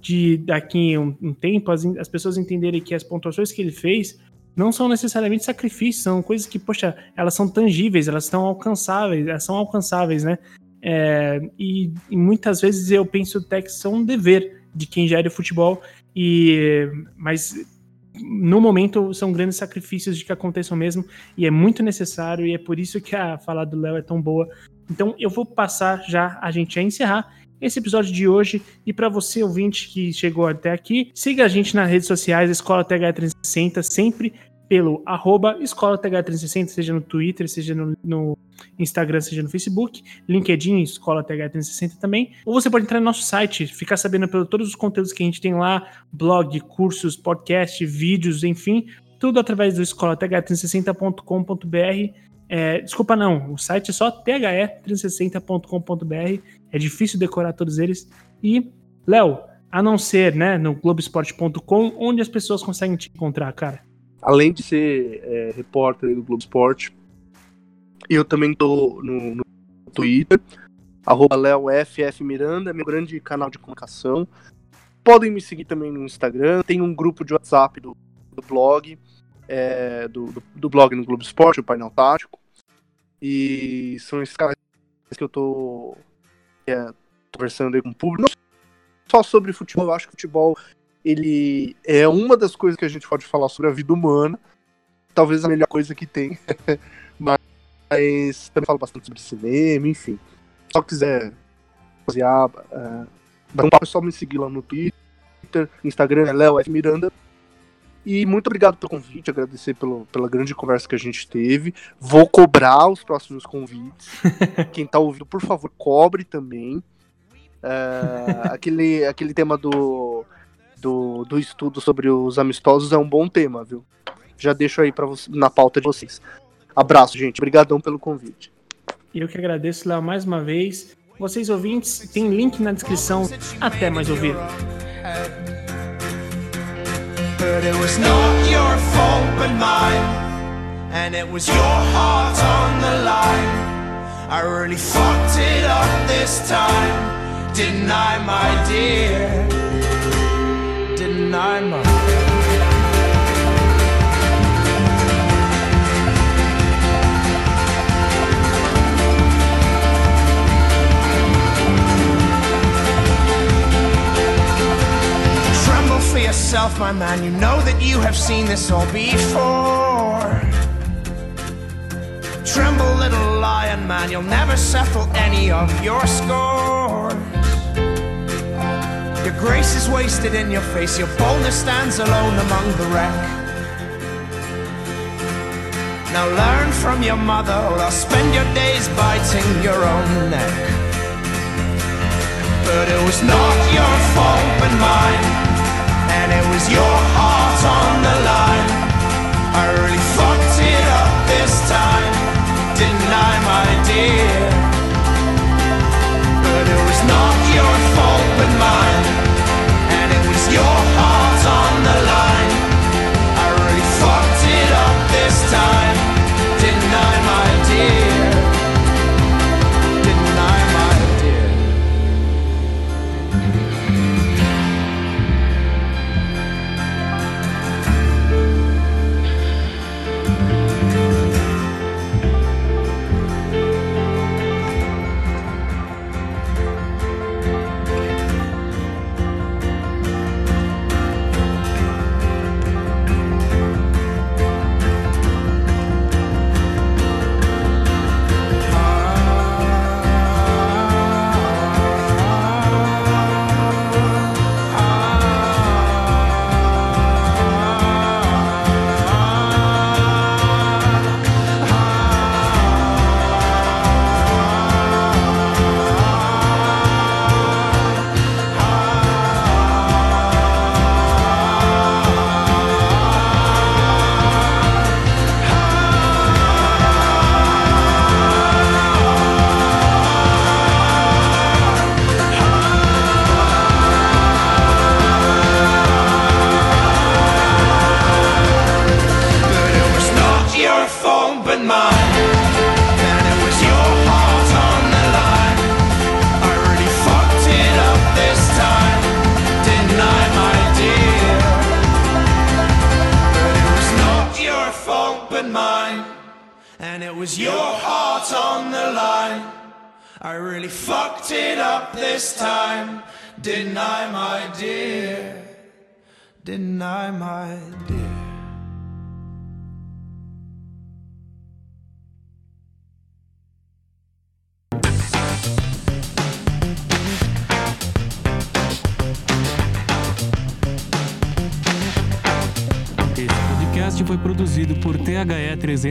de daqui um, um tempo as, as pessoas entenderem que as pontuações que ele fez não são necessariamente sacrifícios, são coisas que, poxa, elas são tangíveis, elas estão alcançáveis, elas são alcançáveis, né? É, e, e, muitas vezes eu penso até que são um dever de quem gera o futebol, e, mas no momento são grandes sacrifícios de que aconteçam mesmo, e é muito necessário, e é por isso que a fala do Léo é tão boa. Então eu vou passar já a gente a encerrar esse episódio de hoje. E para você, ouvinte que chegou até aqui, siga a gente nas redes sociais, Escola TH360, sempre pelo arroba Escola TH360, seja no Twitter, seja no, no, Instagram, seja no Facebook, LinkedIn, Escola TH360 também. Ou você pode entrar no nosso site, ficar sabendo pelos todos os conteúdos que a gente tem lá, blog, cursos, podcast, vídeos, enfim, tudo através do escolatH360.com.br. É, desculpa, não, o site é só the360.com.br. É difícil decorar todos eles. E, Léo, a não ser né, no Globoesporte.com, onde as pessoas conseguem te encontrar, cara? Além de ser é, repórter do Globo Esporte, eu também tô no, no Twitter, arroba Miranda, meu grande canal de comunicação. Podem me seguir também no Instagram, tem um grupo de WhatsApp do, do blog, é, do, do, do, blog no Globo Esporte, o Painel Tático. E são esses caras que eu tô, conversando aí com o público. Não só sobre futebol, eu acho que o futebol ele é uma das coisas que a gente pode falar sobre a vida humana. Talvez a melhor coisa que tem. Mas também falo bastante sobre cinema, enfim. Só quiser fazer uh, um papo, é só me seguir lá no Twitter, Instagram é Léo F. Miranda. E muito obrigado pelo convite, agradecer pelo, pela grande conversa que a gente teve. Vou cobrar os próximos convites. Quem tá ouvindo, por favor, cobre também. Uh, aquele, aquele tema do, do, do estudo sobre os amistosos é um bom tema, viu? Já deixo aí pra, na pauta de vocês. Abraço, gente. Obrigadão pelo convite. Eu que agradeço, Léo, mais uma vez. Vocês ouvintes, tem link na descrição. Até mais ouvir. But it was not your fault but mine And it was your heart on the line I really fucked it up this time Didn't I, my dear? Didn't I, my yourself, my man. You know that you have seen this all before. Tremble, little lion man, you'll never settle any of your scores. Your grace is wasted in your face, your boldness stands alone among the wreck. Now learn from your mother, or I'll spend your days biting your own neck. But it was not your fault but mine and it was your heart on the line. I really fucked it up this time, didn't I, my dear? But it was not your fault but mine, and it was your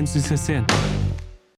360.